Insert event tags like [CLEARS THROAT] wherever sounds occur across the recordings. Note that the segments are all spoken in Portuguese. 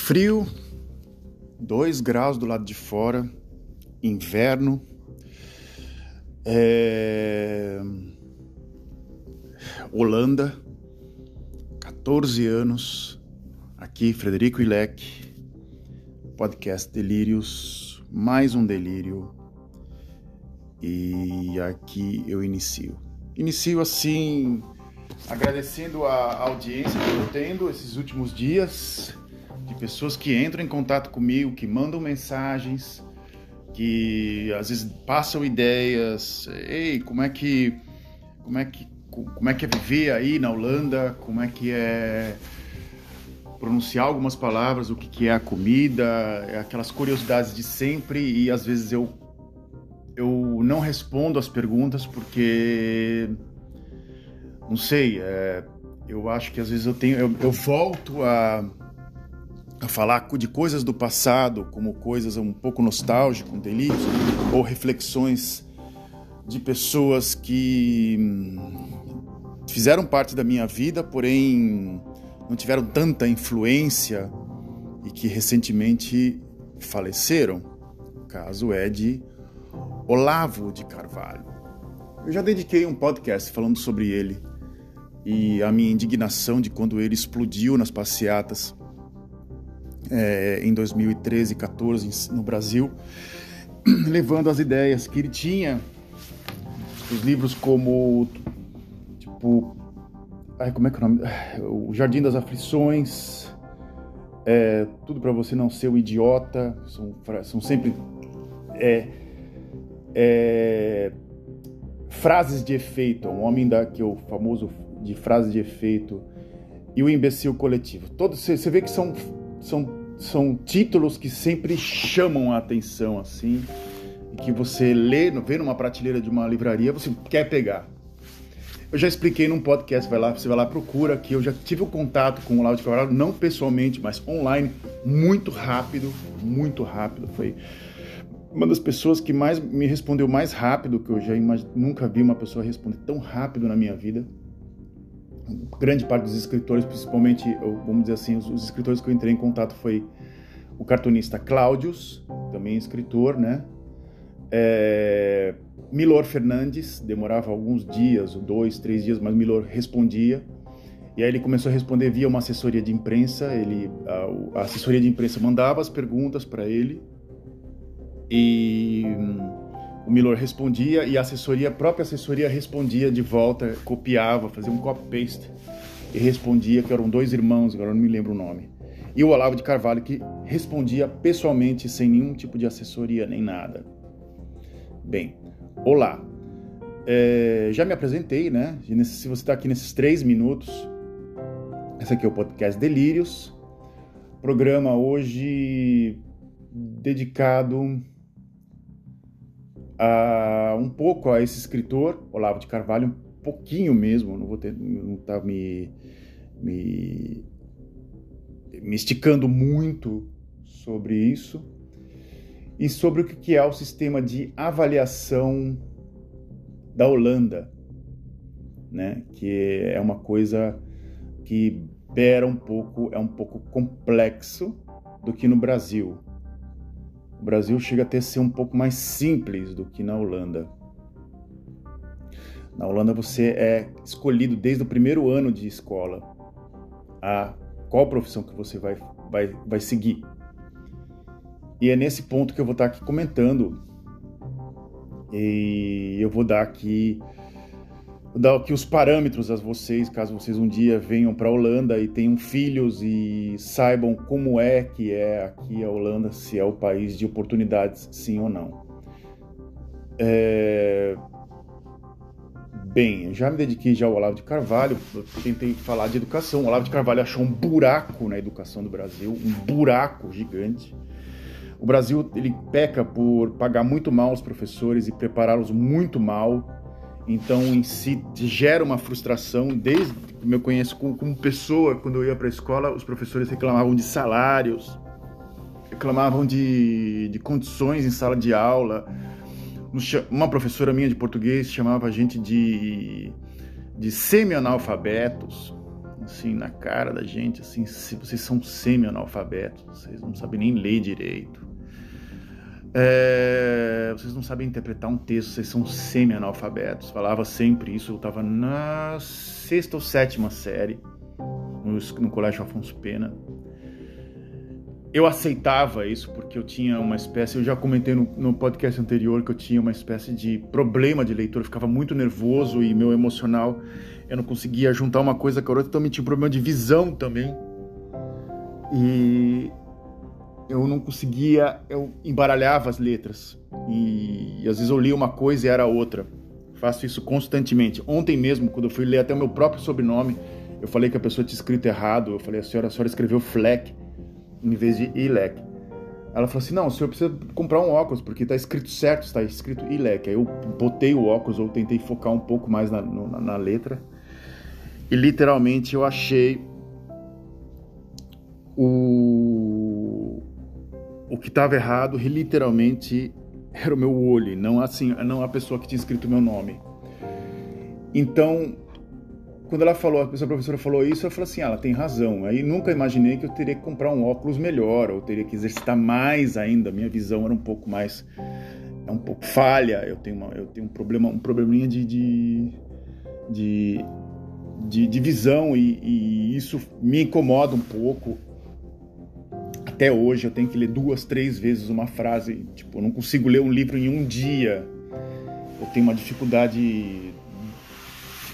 Frio, 2 graus do lado de fora, inverno. É... Holanda, 14 anos, aqui Frederico Ilek, podcast Delírios, mais um delírio, e aqui eu inicio. Inicio assim, agradecendo a audiência que eu tendo esses últimos dias, pessoas que entram em contato comigo, que mandam mensagens, que às vezes passam ideias, ei, como é que como é que como é que é viver aí na Holanda, como é que é pronunciar algumas palavras, o que, que é a comida, é aquelas curiosidades de sempre e às vezes eu eu não respondo as perguntas porque não sei, é, eu acho que às vezes eu tenho eu, eu volto a a falar de coisas do passado, como coisas um pouco nostálgicas, delírios, ou reflexões de pessoas que hum, fizeram parte da minha vida, porém não tiveram tanta influência e que recentemente faleceram. O caso é de Olavo de Carvalho. Eu já dediquei um podcast falando sobre ele e a minha indignação de quando ele explodiu nas passeatas é, em 2013 e 14 no Brasil, [CLEARS THROAT] levando as ideias que ele tinha, os livros como tipo, ai, como é que é o nome? O Jardim das Aflições, é, tudo para você não ser um idiota, são, são sempre é, é, frases de efeito, um homem da que é o famoso de frases de efeito e o imbecil coletivo. Todos você vê que são são são títulos que sempre chamam a atenção assim, e que você lê, vê numa prateleira de uma livraria, você quer pegar. Eu já expliquei num podcast, vai lá, você vai lá procura que eu já tive o um contato com o Lauro de Carvalho, não pessoalmente, mas online, muito rápido, muito rápido. Foi uma das pessoas que mais me respondeu mais rápido que eu já imag... nunca vi uma pessoa responder tão rápido na minha vida grande parte dos escritores, principalmente, vamos dizer assim, os, os escritores que eu entrei em contato foi o cartunista Cláudios, também escritor, né? É, Milor Fernandes, demorava alguns dias, dois, três dias, mas Milor respondia. E aí ele começou a responder via uma assessoria de imprensa. Ele, a, a assessoria de imprensa mandava as perguntas para ele e o Milor respondia e a assessoria, a própria assessoria respondia de volta, copiava, fazia um copy-paste e respondia, que eram dois irmãos, agora não me lembro o nome. E o Olavo de Carvalho que respondia pessoalmente, sem nenhum tipo de assessoria nem nada. Bem, olá. É, já me apresentei, né? Se você está aqui nesses três minutos, esse aqui é o podcast Delírios. Programa hoje dedicado uh, um pouco a esse escritor, Olavo de Carvalho, um pouquinho mesmo, não vou ter, não tá me, me, me esticando muito sobre isso, e sobre o que é o sistema de avaliação da Holanda, né? que é uma coisa que beira um pouco, é um pouco complexo do que no Brasil. O Brasil chega a ser um pouco mais simples do que na Holanda. Na Holanda você é escolhido desde o primeiro ano de escola a qual profissão que você vai, vai, vai seguir. E é nesse ponto que eu vou estar aqui comentando. E eu vou dar aqui dar aqui os parâmetros a vocês, caso vocês um dia venham para a Holanda e tenham filhos e saibam como é que é aqui a Holanda, se é o país de oportunidades, sim ou não. É... Bem, já me dediquei já ao Olavo de Carvalho, tentei falar de educação. O Olavo de Carvalho achou um buraco na educação do Brasil, um buraco gigante. O Brasil ele peca por pagar muito mal os professores e prepará-los muito mal então, em si, gera uma frustração. Desde que eu conheço como, pessoa, quando eu ia para a escola, os professores reclamavam de salários, reclamavam de, de condições em sala de aula. Uma professora minha de português chamava a gente de, de semi-analfabetos. assim, na cara da gente, assim, vocês são semi-analfabetos, vocês não sabem nem ler direito. É, vocês não sabem interpretar um texto, vocês são semi-analfabetos. Falava sempre isso, eu estava na sexta ou sétima série, no, no Colégio Afonso Pena. Eu aceitava isso porque eu tinha uma espécie, eu já comentei no, no, podcast anterior que eu tinha uma espécie de problema de leitura, eu ficava muito nervoso e meu emocional, eu não conseguia juntar uma coisa com a outra, então eu tinha um problema de visão também. E eu não conseguia, eu embaralhava as letras. E, e às vezes eu lia uma coisa e era outra. Faço isso constantemente. Ontem mesmo, quando eu fui ler até o meu próprio sobrenome, eu falei que a pessoa tinha escrito errado. Eu falei, a senhora, a senhora escreveu Fleck em vez de Ilek. Ela falou assim: não, o senhor precisa comprar um óculos, porque está escrito certo, está escrito Ilek. Aí eu botei o óculos, ou tentei focar um pouco mais na, na, na letra. E literalmente eu achei o o que estava errado literalmente era o meu olho, não assim, não a pessoa que tinha escrito o meu nome. Então, quando ela falou, a professora falou isso, eu falei assim, ah, ela tem razão. Aí nunca imaginei que eu teria que comprar um óculos melhor, ou teria que exercitar mais ainda. Minha visão era um pouco mais, é um pouco falha. Eu tenho, uma, eu tenho um problema, um probleminha de, de, de, de, de visão e, e isso me incomoda um pouco até hoje eu tenho que ler duas, três vezes uma frase. Tipo, eu não consigo ler um livro em um dia. Eu tenho uma dificuldade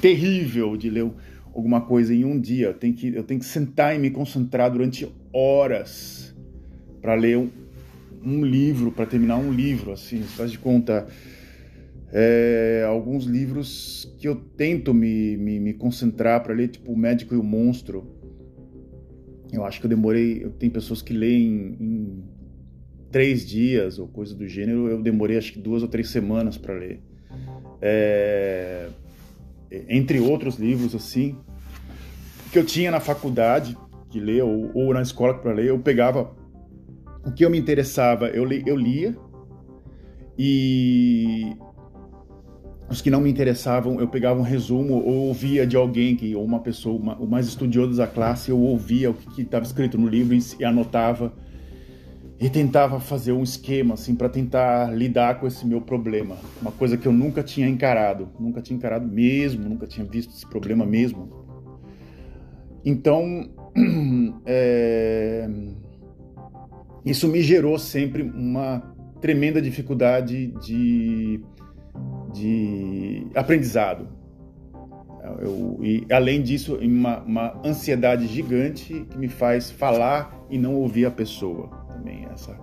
terrível de ler alguma coisa em um dia. Eu tenho que, eu tenho que sentar e me concentrar durante horas para ler um, um livro, para terminar um livro. Assim, você faz de conta. É, alguns livros que eu tento me, me, me concentrar para ler, tipo O Médico e o Monstro eu acho que eu demorei. Tem pessoas que leem em três dias ou coisa do gênero. Eu demorei acho que duas ou três semanas para ler. É, entre outros livros assim que eu tinha na faculdade que ler ou, ou na escola para ler, eu pegava o que eu me interessava, eu, li, eu lia e os que não me interessavam, eu pegava um resumo ou ouvia de alguém que ou uma pessoa, uma, o mais estudioso da classe, eu ouvia o que estava escrito no livro e, e, anotava e tentava fazer um esquema assim para tentar lidar com esse meu problema, uma coisa que eu nunca tinha encarado, nunca tinha encarado mesmo, nunca tinha visto esse problema mesmo. Então, [CLEARS THROAT] é, isso me gerou sempre uma tremenda dificuldade de de aprendizado. Eu, e além disso, uma, uma, ansiedade gigante que me faz falar e não ouvir a pessoa. Também essa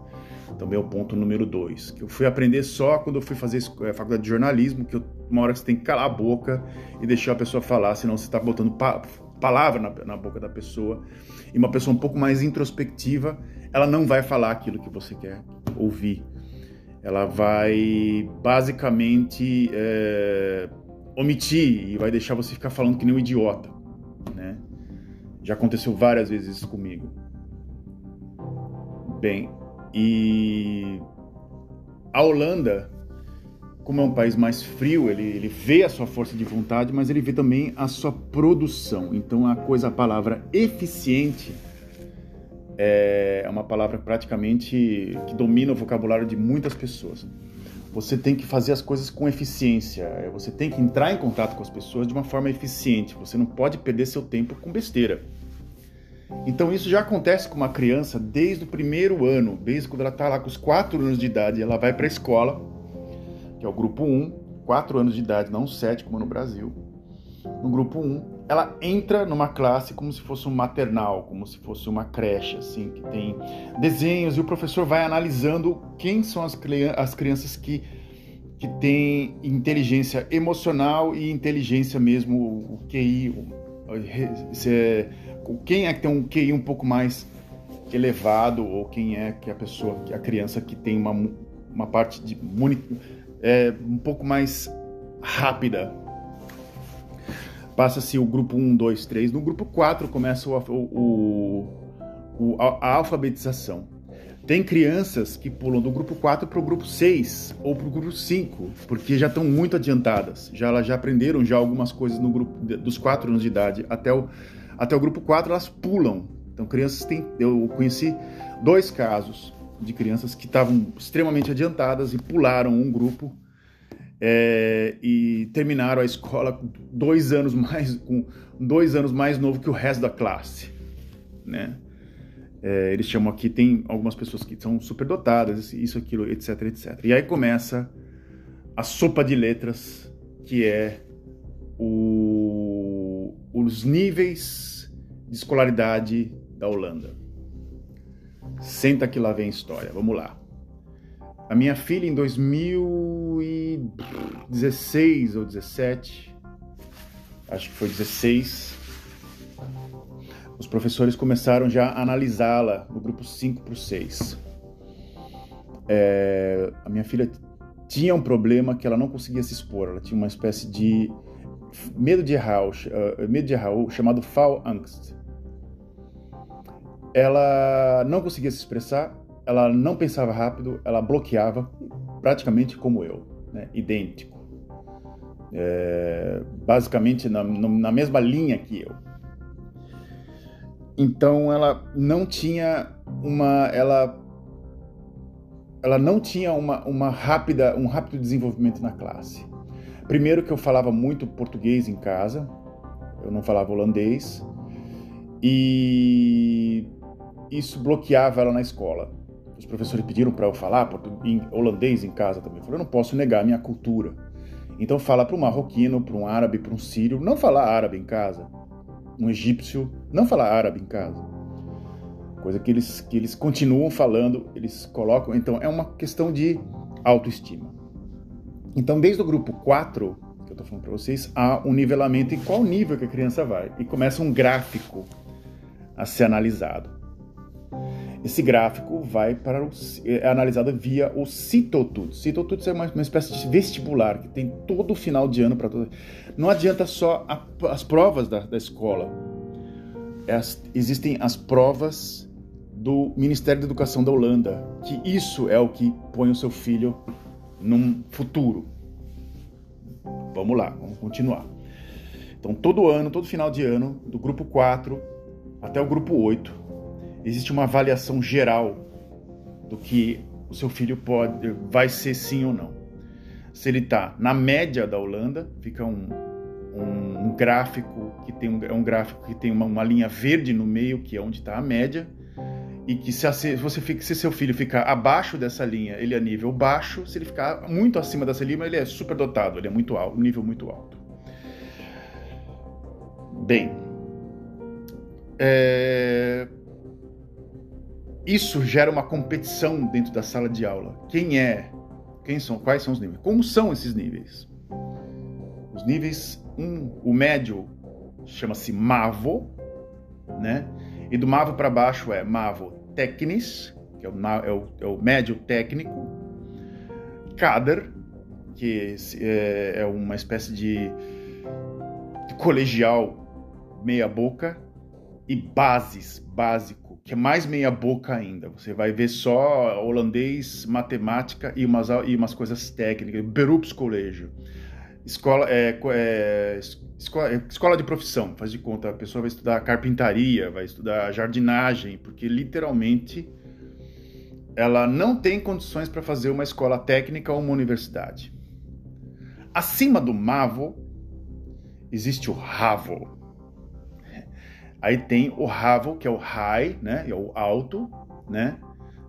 também é o ponto número dois. Que eu fui aprender só quando eu fui fazer é, faculdade de jornalismo, que eu, uma hora você tem que calar a boca e deixar a pessoa falar, senão você está botando pa palavra na, na boca da pessoa. E uma pessoa um pouco mais introspectiva, ela não vai falar aquilo que você quer ouvir ela vai basicamente é, omitir e vai deixar você ficar falando que nem um idiota, né? Já aconteceu várias vezes isso comigo. Bem, e a Holanda, como é um país mais frio, ele, ele vê a sua força de vontade, mas ele vê também a sua produção. Então a coisa, a palavra eficiente é uma palavra praticamente que domina o vocabulário de muitas pessoas. Você tem que fazer as coisas com eficiência, você tem que entrar em contato com as pessoas de uma forma eficiente, você não pode perder seu tempo com besteira. Então isso já acontece com uma criança desde o primeiro ano, desde quando ela está lá com os 4 anos de idade, ela vai para a escola, que é o grupo 1, 4 anos de idade, não 7 como no Brasil. No grupo 1, ela entra numa classe como se fosse um maternal, como se fosse uma creche, assim, que tem desenhos e o professor vai analisando quem são as, as crianças que, que têm inteligência emocional e inteligência mesmo, o QI, o, é, quem é que tem um QI um pouco mais elevado ou quem é que a pessoa, a criança que tem uma, uma parte de é, um pouco mais rápida passa-se o grupo 1, 2, 3. No grupo 4 começa o, o, o, a, alfabetização. Tem crianças que pulam do grupo 4 para o grupo 6 ou para o grupo 5, porque já estão muito adiantadas. Já elas já aprenderam já algumas coisas no grupo dos 4 anos de idade até o, até o grupo 4 elas pulam. Então, crianças têm. Eu conheci dois casos de crianças que estavam extremamente adiantadas e pularam um grupo é, e terminaram a escola dois anos mais com dois anos mais novo que o resto da classe, né? É, eles chamam aqui tem algumas pessoas que são superdotadas, isso, aquilo, etc, etc. E aí começa a sopa de letras que é o, os níveis de escolaridade da Holanda. Senta que lá vem história. Vamos lá. A minha filha em 2016 ou 17, acho que foi 16, os professores começaram já a analisá-la no grupo 5 por 6. É, a minha filha tinha um problema que ela não conseguia se expor, ela tinha uma espécie de medo de errar, uh, medo de errar chamado Angst ela não conseguia se expressar, ela não pensava rápido, ela bloqueava, praticamente como eu, né? idêntico. É, basicamente na, na mesma linha que eu. Então ela não tinha uma, ela, ela não tinha uma, uma rápida, um rápido desenvolvimento na classe. Primeiro que eu falava muito português em casa, eu não falava holandês e isso bloqueava ela na escola. Professores pediram para eu falar em holandês em casa também. Eu falei, eu não posso negar a minha cultura. Então fala para um marroquino, para um árabe, para um sírio, não falar árabe em casa. Um egípcio, não falar árabe em casa. Coisa que eles, que eles continuam falando, eles colocam. Então é uma questão de autoestima. Então, desde o grupo 4, que eu estou falando para vocês, há um nivelamento em qual nível que a criança vai. E começa um gráfico a ser analisado. Esse gráfico vai para o, é analisado via o Citotuts. Citotuts é uma, uma, espécie de vestibular que tem todo final de ano para todo. Não adianta só a, as provas da, da escola. As, existem as provas do Ministério da Educação da Holanda, que isso é o que põe o seu filho num futuro. Vamos lá, vamos continuar. Então, todo ano, todo final de ano, do grupo 4 até o grupo 8, existe uma avaliação geral do que o seu filho pode, vai ser sim ou não. Se ele está na média da Holanda, fica um, um, um gráfico que tem um, é um gráfico que tem uma, uma, linha verde no meio, que é onde está a média, e que se, se você fica, se seu filho ficar abaixo dessa linha, ele é nível baixo. Se ele ficar muito acima dessa linha, ele é super dotado, ele é muito alto, nível muito alto. Bem, é, isso gera uma competição dentro da sala de aula. Quem é? Quem são? Quais são os níveis? Como são esses níveis? Os níveis um, o médio chama-se MAVO, né? E do MAVO para baixo é MAVO Technis, que é o, é o, é o médio técnico, Kader, que é, é uma espécie de, de colegial meia boca, e bases, básico que é mais meia boca ainda. Você vai ver só holandês, matemática e umas, e umas coisas técnicas. Beroepscolégio. Escola, é, é, escola, é, escola de profissão, faz de conta. A pessoa vai estudar carpintaria, vai estudar jardinagem, porque literalmente ela não tem condições para fazer uma escola técnica ou uma universidade. Acima do MAVO existe o RAVO, Aí tem o Ravo, que é o high, né? É o alto, né?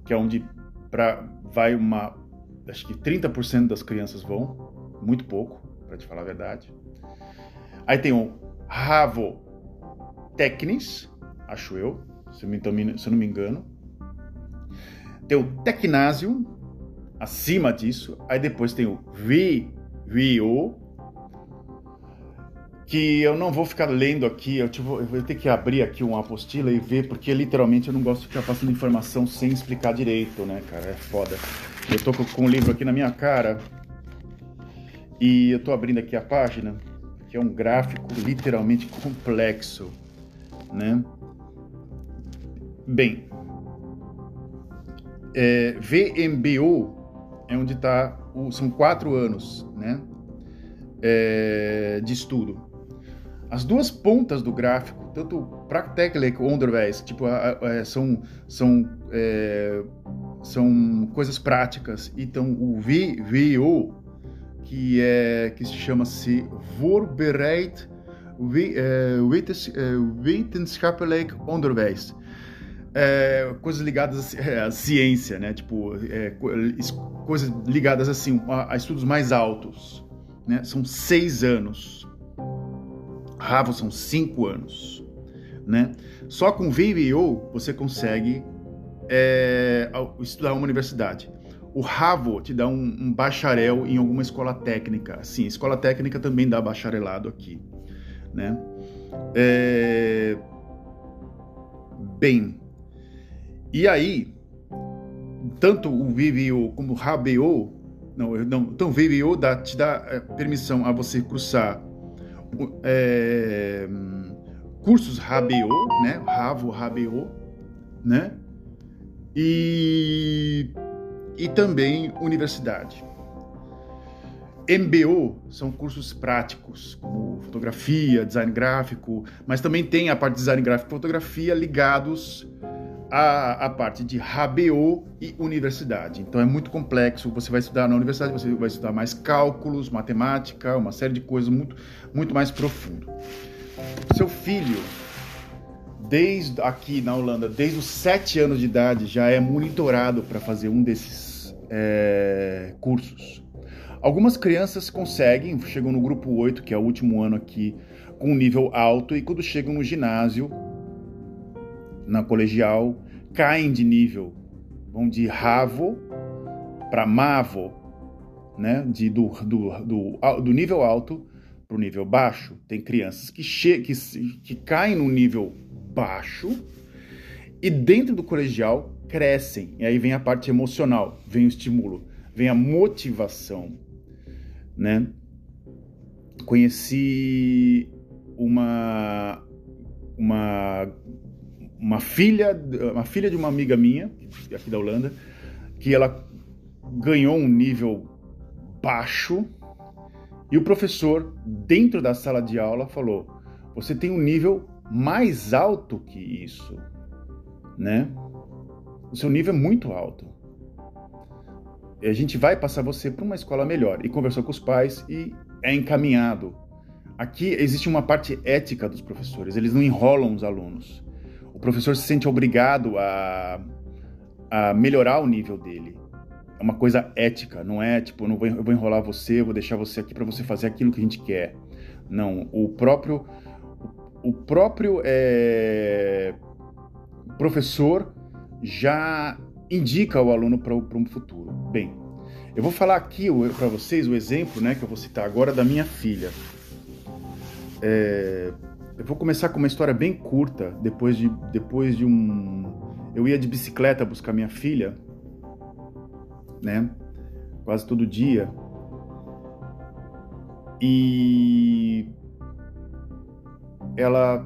Que é onde pra, vai uma. Acho que 30% das crianças vão, muito pouco, para te falar a verdade. Aí tem o Ravo Technis, acho eu, se me, se eu não me engano. Tem o Tecnásio, acima disso. Aí depois tem o VVO, que eu não vou ficar lendo aqui, eu, tipo, eu vou ter que abrir aqui uma apostila e ver, porque literalmente eu não gosto de ficar passando informação sem explicar direito, né, cara? É foda. Eu tô com, com o livro aqui na minha cara e eu tô abrindo aqui a página, que é um gráfico literalmente complexo, né? Bem, é, VMBO é onde está, são quatro anos, né? É, de estudo. As duas pontas do gráfico, tanto praktijk onderwijs, tipo, é, são, são, é, são coisas práticas, então o VWO, que, é, que se chama-se Voorbereid é, Wetenschappelijk Onderwijs. É, coisas ligadas à ciência, né? Tipo, é, coisas ligadas assim a, a, estudos mais altos, né? São seis anos. Ravo são cinco anos, né? Só com VWO você consegue é, estudar uma universidade. O Ravo te dá um, um, bacharel em alguma escola técnica. Sim, escola técnica também dá bacharelado aqui, né? É... Bem, e aí, tanto o VVO como o HBO, não, não então o VVO dá, te dá é, permissão a você cursar é, cursos HBO, né? Ravo HBO, né? E, e também universidade. MBO são cursos práticos, como fotografia, design gráfico, mas também tem a parte de design gráfico e fotografia ligados à, à parte de HBO e universidade. Então é muito complexo. Você vai estudar na universidade, você vai estudar mais cálculos, matemática, uma série de coisas muito, muito mais profundo. Seu filho, desde aqui na Holanda, desde os sete anos de idade, já é monitorado para fazer um desses é, cursos. Algumas crianças conseguem, chegam no grupo 8, que é o último ano aqui, com nível alto, e quando chegam no ginásio, na colegial, caem de nível, vão de Ravo para Mavo, né? de, do, do, do, do nível alto para o nível baixo. Tem crianças que, che que, que caem no nível baixo e dentro do colegial crescem. E aí vem a parte emocional, vem o estímulo, vem a motivação né? Conheci uma uma uma filha uma filha de uma amiga minha aqui da Holanda que ela ganhou um nível baixo e o professor dentro da sala de aula falou: "Você tem um nível mais alto que isso", né? O seu nível é muito alto a gente vai passar você para uma escola melhor. E conversou com os pais e é encaminhado. Aqui existe uma parte ética dos professores, eles não enrolam os alunos. O professor se sente obrigado a, a melhorar o nível dele. É uma coisa ética, não é tipo, não vou, eu vou enrolar você, vou deixar você aqui para você fazer aquilo que a gente quer. Não, o próprio, o próprio é, professor já indica o aluno para um futuro. Bem, eu vou falar aqui para vocês o exemplo né, que eu vou citar agora da minha filha. É, eu vou começar com uma história bem curta, depois de, depois de um... Eu ia de bicicleta buscar minha filha, né? Quase todo dia. E ela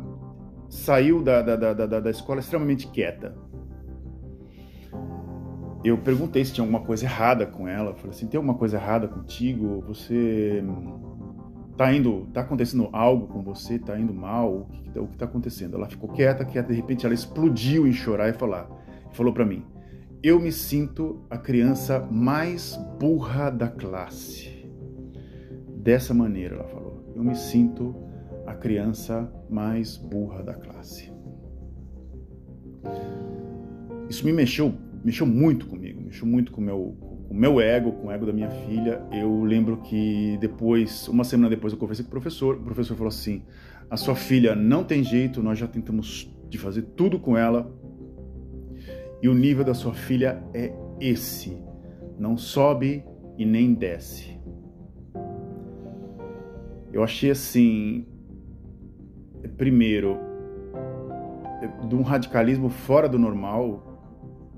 saiu da, da, da, da, escola extremamente quieta eu perguntei se tinha alguma coisa errada com ela. falei assim: tem alguma coisa errada contigo? Você tá indo, tá acontecendo algo com você? Tá indo mal? O que, o que tá acontecendo? Ela ficou quieta, quieta. De repente ela explodiu em chorar e falar, falou para mim: eu me sinto a criança mais burra da classe. Dessa maneira, ela falou: eu me sinto a criança mais burra da classe. Isso me mexeu mexeu muito comigo, mexeu muito com meu, o meu ego, com o ego da minha filha. Eu lembro que depois, uma semana depois, eu conversei com o professor. O professor falou assim: a sua filha não tem jeito, nós já tentamos de fazer tudo com ela. E o nível da sua filha é esse. Não sobe e nem desce. Eu achei assim, primeiro, de um radicalismo fora do normal,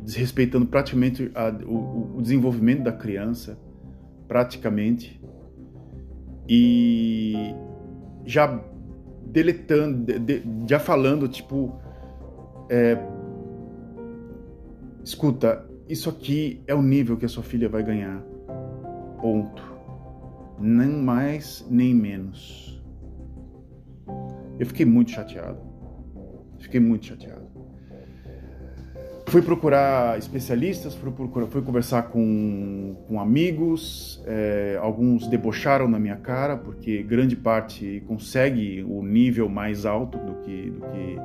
desrespeitando praticamente a, o, o, desenvolvimento da criança, praticamente, e já deletando, de, já falando, tipo, é, escuta, isso aqui é o nível que a sua filha vai ganhar, ponto, nem mais nem menos. Eu fiquei muito chateado. Fiquei muito chateado. Fui procurar especialistas, fui, procurar, fui conversar com, com amigos, é, alguns debocharam na minha cara, porque grande parte consegue o nível mais alto do que, do que,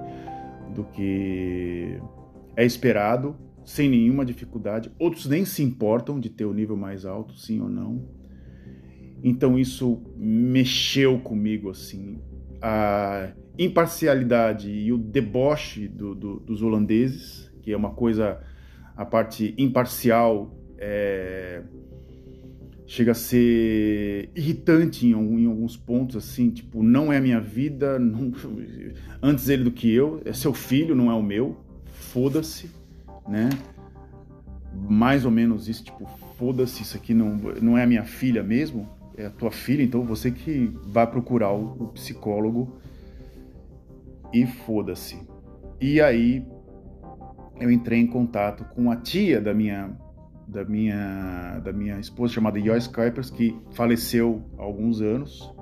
do que é esperado, sem nenhuma dificuldade. Outros nem se importam de ter o nível mais alto, sim ou não. Então isso mexeu comigo, assim. A imparcialidade e o deboche do, do, dos holandeses que é uma coisa, a parte imparcial é, chega a ser irritante em, em, alguns pontos, assim, tipo, não é a minha vida, [LAUGHS] não, antes ele do que eu, é seu filho, não é o meu, foda-se, né? Mais ou menos isso, tipo, foda-se, isso aqui não, não é a minha filha mesmo, é a tua filha, então você que vai procurar o, o psicólogo e foda-se. E aí eu entrei em contato com a tia da minha da minha da minha esposa chamada Joyce Kuipers que faleceu há alguns anos.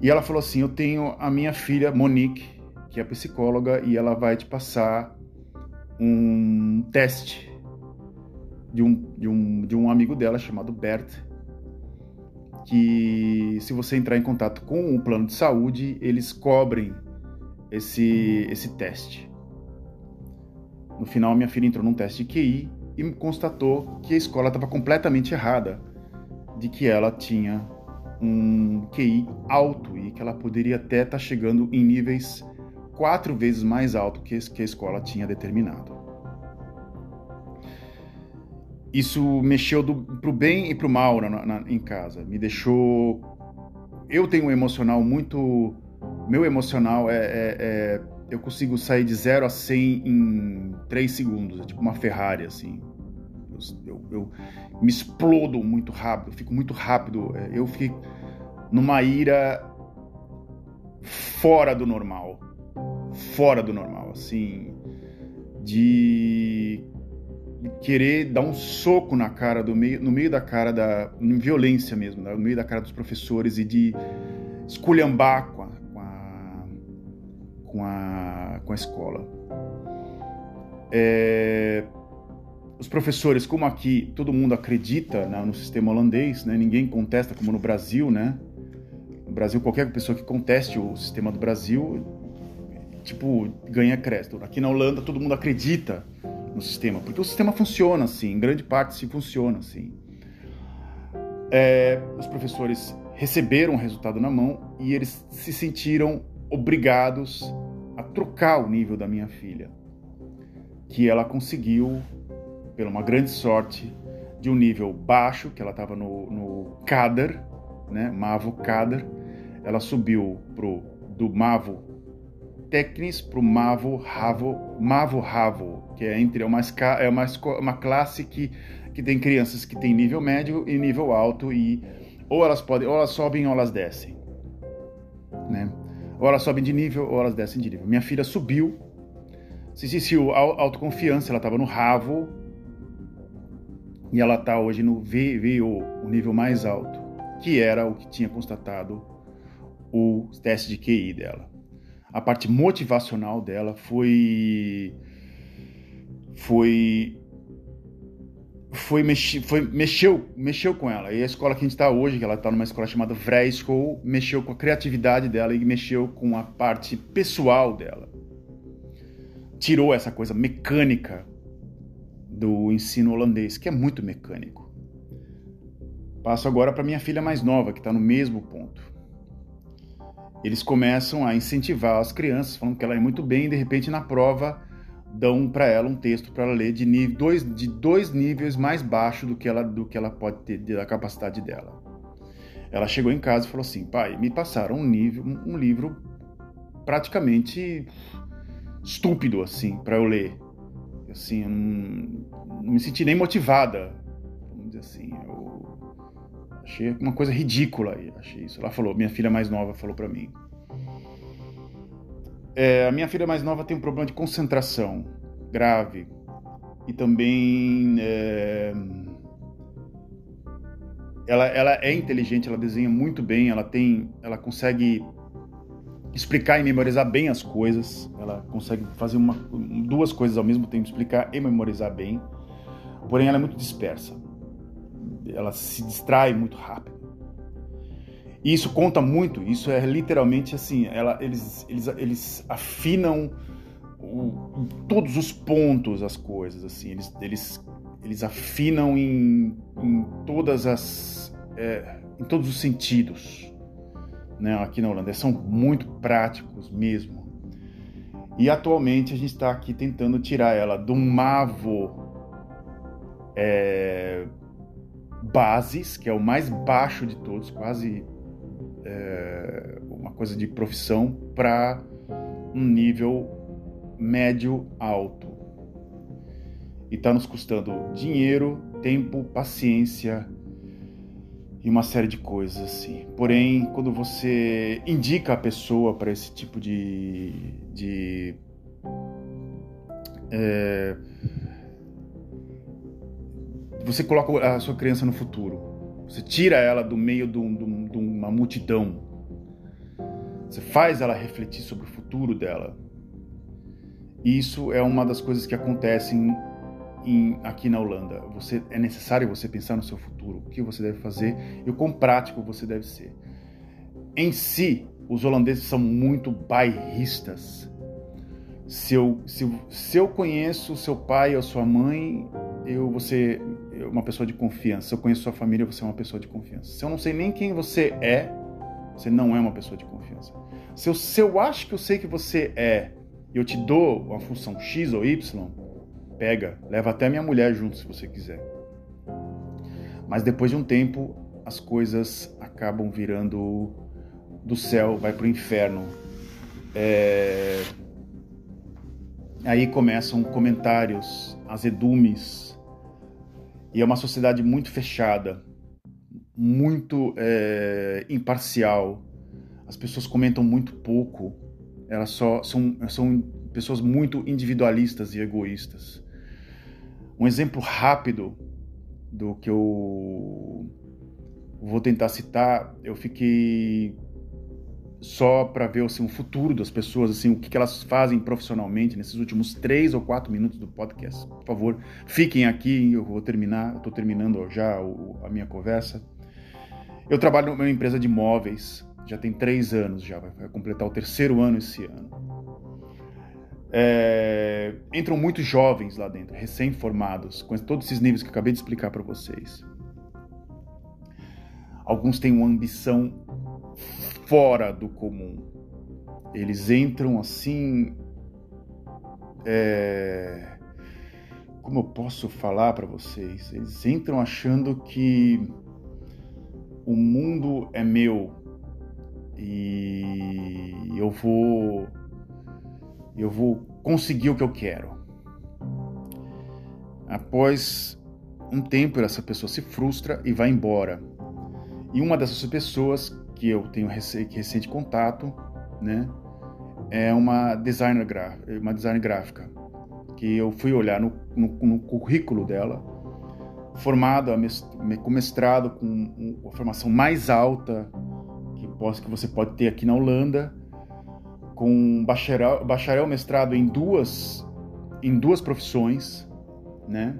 E ela falou assim eu tenho a minha filha Monique que é psicóloga e ela vai te passar um teste de um, de um, de um amigo dela chamado Bert que se você entrar em contato com o plano de saúde eles cobrem esse esse teste no final, minha filha entrou num teste de QI e constatou que a escola estava completamente errada, de que ela tinha um QI alto e que ela poderia até estar tá chegando em níveis quatro vezes mais alto que a escola tinha determinado. Isso mexeu para o bem e para o mal na, na, em casa. Me deixou. Eu tenho um emocional muito. Meu emocional é, é, é eu consigo sair de 0 a 100 em 3 segundos. É tipo uma Ferrari, assim. Eu, eu, me explodo muito rápido, fico muito rápido. É, eu fico numa ira fora do normal. Fora do normal, assim. De querer dar um soco na cara do meio, no meio da cara da violência mesmo, no meio da cara dos professores e de esculhambar com a, com a, com a escola. É, os professores, como aqui todo mundo acredita né, no sistema holandês, né, ninguém contesta como no Brasil, né? No Brasil, qualquer pessoa que conteste o sistema do Brasil, tipo, ganha crédito. Aqui na Holanda, todo mundo acredita no sistema, porque o sistema funciona assim, em grande parte se funciona assim. É, os professores receberam o resultado na mão e eles se sentiram obrigados a trocar o nível da minha filha, que ela conseguiu, pela uma grande sorte, de um nível baixo, que ela estava no, no Kader, né, Mavo Kader, ela subiu pro, do Mavo Technis para o Mavo Ravo, Mavo Ravo, que é entre é uma, é uma, uma classe que, que tem crianças que tem nível médio e nível alto e ou elas podem ou elas sobem ou elas descem, né? Ou elas sobem de nível ou elas descem de nível. Minha filha subiu, se sentiu autoconfiança, ela estava no Ravo e ela está hoje no VVO, o nível mais alto, que era o que tinha constatado o teste de QI dela. A parte motivacional dela foi foi foi, mexi, foi mexeu, mexeu com ela. E a escola que a gente está hoje, que ela está numa escola chamada Vrijschool, mexeu com a criatividade dela e mexeu com a parte pessoal dela. Tirou essa coisa mecânica do ensino holandês, que é muito mecânico. Passo agora para minha filha mais nova, que está no mesmo ponto. Eles começam a incentivar as crianças, falando que ela é muito bem, e de repente na prova dão para ela um texto para ela ler de, nível, dois, de dois níveis mais baixo do que ela do que ela pode ter da capacidade dela. Ela chegou em casa e falou assim: "Pai, me passaram um nível, um, livro praticamente estúpido assim para eu ler. Assim, eu não, não, me senti nem motivada. Vamos dizer assim, eu achei uma coisa ridícula, achei isso. Ela falou, minha filha mais nova falou para mim: é, a minha filha mais nova tem um problema de concentração grave e também é, ela, ela é inteligente, ela desenha muito bem, ela tem, ela consegue explicar e memorizar bem as coisas. Ela consegue fazer uma, duas coisas ao mesmo tempo, explicar e memorizar bem. Porém, ela é muito dispersa. Ela se distrai muito rápido. E isso conta muito. Isso é literalmente assim. Ela, eles, eles, eles afinam o, todos os pontos as coisas. Assim, eles, eles, eles afinam em, em todas as, é, em todos os sentidos né, aqui na Holanda. São muito práticos mesmo. E atualmente a gente está aqui tentando tirar ela do MAVO é, Bases, que é o mais baixo de todos, quase é, uma coisa de profissão, para um nível médio alto. E está nos custando dinheiro, tempo, paciência e uma série de coisas assim. Porém, quando você indica a pessoa para esse tipo de, de é, você coloca a sua criança no futuro. Você tira ela do meio de, um, de uma multidão. Você faz ela refletir sobre o futuro dela. Isso é uma das coisas que acontecem em, aqui na Holanda. Você é necessário você pensar no seu futuro, o que você deve fazer e o quão prático você deve ser. Em si, os holandeses são muito bairristas. Se eu, se, se eu conheço seu pai ou sua mãe, eu você é uma pessoa de confiança. Se eu conheço sua família, você é uma pessoa de confiança. Se eu não sei nem quem você é, você não é uma pessoa de confiança. Se eu, se eu acho que eu sei que você é e eu te dou uma função X ou Y, pega, leva até minha mulher junto se você quiser. Mas depois de um tempo, as coisas acabam virando do céu, vai para o inferno. É... Aí começam comentários, azedumes, e é uma sociedade muito fechada, muito é, imparcial. As pessoas comentam muito pouco, elas só são, são pessoas muito individualistas e egoístas. Um exemplo rápido do que eu vou tentar citar, eu fiquei só para ver assim, o futuro das pessoas, assim, o que, elas fazem profissionalmente nesses últimos três ou quatro minutos do podcast. Por favor, fiquem aqui, eu vou terminar, estou terminando já a minha conversa. Eu trabalho numa empresa de móveis, já tem três anos já, vai completar o terceiro ano esse ano. É, entram muitos jovens lá dentro, recém-formados, com todos esses níveis que eu acabei de explicar para vocês. Alguns têm uma ambição fora do comum. Eles entram assim. É, como eu posso falar para vocês? Eles entram achando que o mundo é meu e eu vou eu vou conseguir o que eu quero. Após um tempo, essa pessoa se frustra e vai embora. E uma dessas pessoas que eu tenho recente contato, né, é uma designer, uma designer gráfica, que eu fui olhar no, no, no currículo dela, formada com mestrado, com a formação mais alta que, posso, que você pode ter aqui na Holanda, com bacharel, bacharel mestrado em duas em duas profissões, né?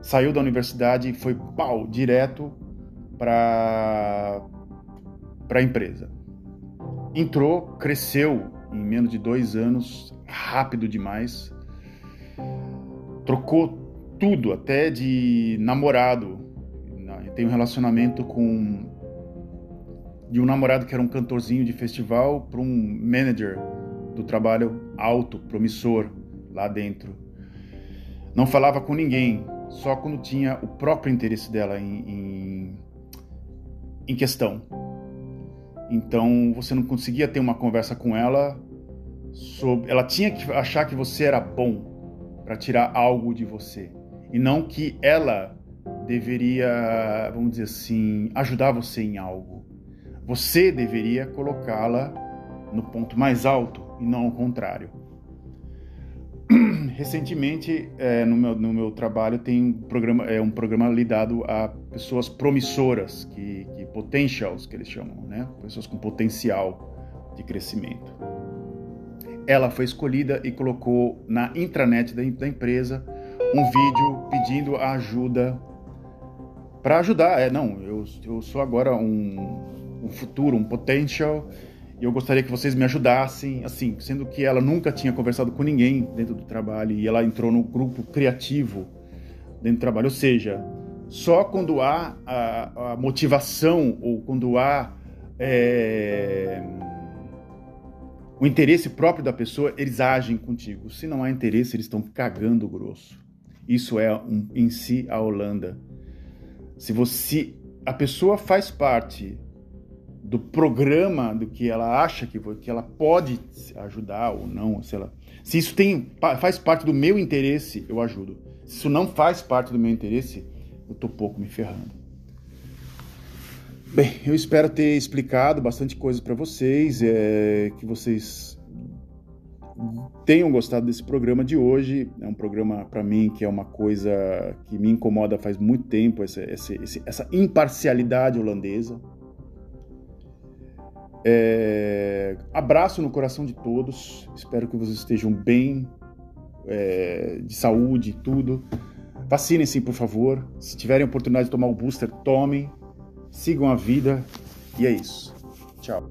Saiu da universidade e foi pau direto para a empresa. Entrou, cresceu em menos de dois anos, rápido demais. Trocou tudo, até de namorado. Tem um relacionamento com de um namorado que era um cantorzinho de festival para um manager do trabalho alto, promissor lá dentro. Não falava com ninguém, só quando tinha o próprio interesse dela em, em, em questão. Então você não conseguia ter uma conversa com ela sobre. Ela tinha que achar que você era bom para tirar algo de você e não que ela deveria, vamos dizer assim, ajudar você em algo. Você deveria colocá-la no ponto mais alto e não ao contrário. [CLEARS THROAT] Recentemente, é, no, meu, no meu trabalho, tem um programa, é um programa lidado a pessoas promissoras, que, que potentials, que eles chamam, né? Pessoas com potencial, de crescimento. Ela foi escolhida e colocou na intranet da empresa um vídeo pedindo a ajuda para ajudar. É, não, eu, eu sou agora um, um futuro, um potential e eu gostaria que vocês me ajudassem, assim, sendo que ela nunca tinha conversado com ninguém dentro do trabalho e ela entrou no grupo criativo dentro do trabalho, ou seja, só quando há a, a motivação ou quando há é, o interesse próprio da pessoa, eles agem contigo. Se não há interesse, eles estão cagando grosso. Isso é um, em si a Holanda. Se você a pessoa faz parte do programa do que ela acha que, que ela pode ajudar ou não, se, ela, se isso tem, faz parte do meu interesse, eu ajudo. Se isso não faz parte do meu interesse, eu tô pouco me ferrando. Bem, eu espero ter explicado bastante coisa para vocês, é, que vocês tenham gostado desse programa de hoje. É um programa para mim que é uma coisa que me incomoda faz muito tempo essa, essa, essa imparcialidade holandesa. É, abraço no coração de todos. Espero que vocês estejam bem, é, de saúde e tudo. Vacinem-se, por favor. Se tiverem oportunidade de tomar o booster, tomem. Sigam a vida. E é isso. Tchau.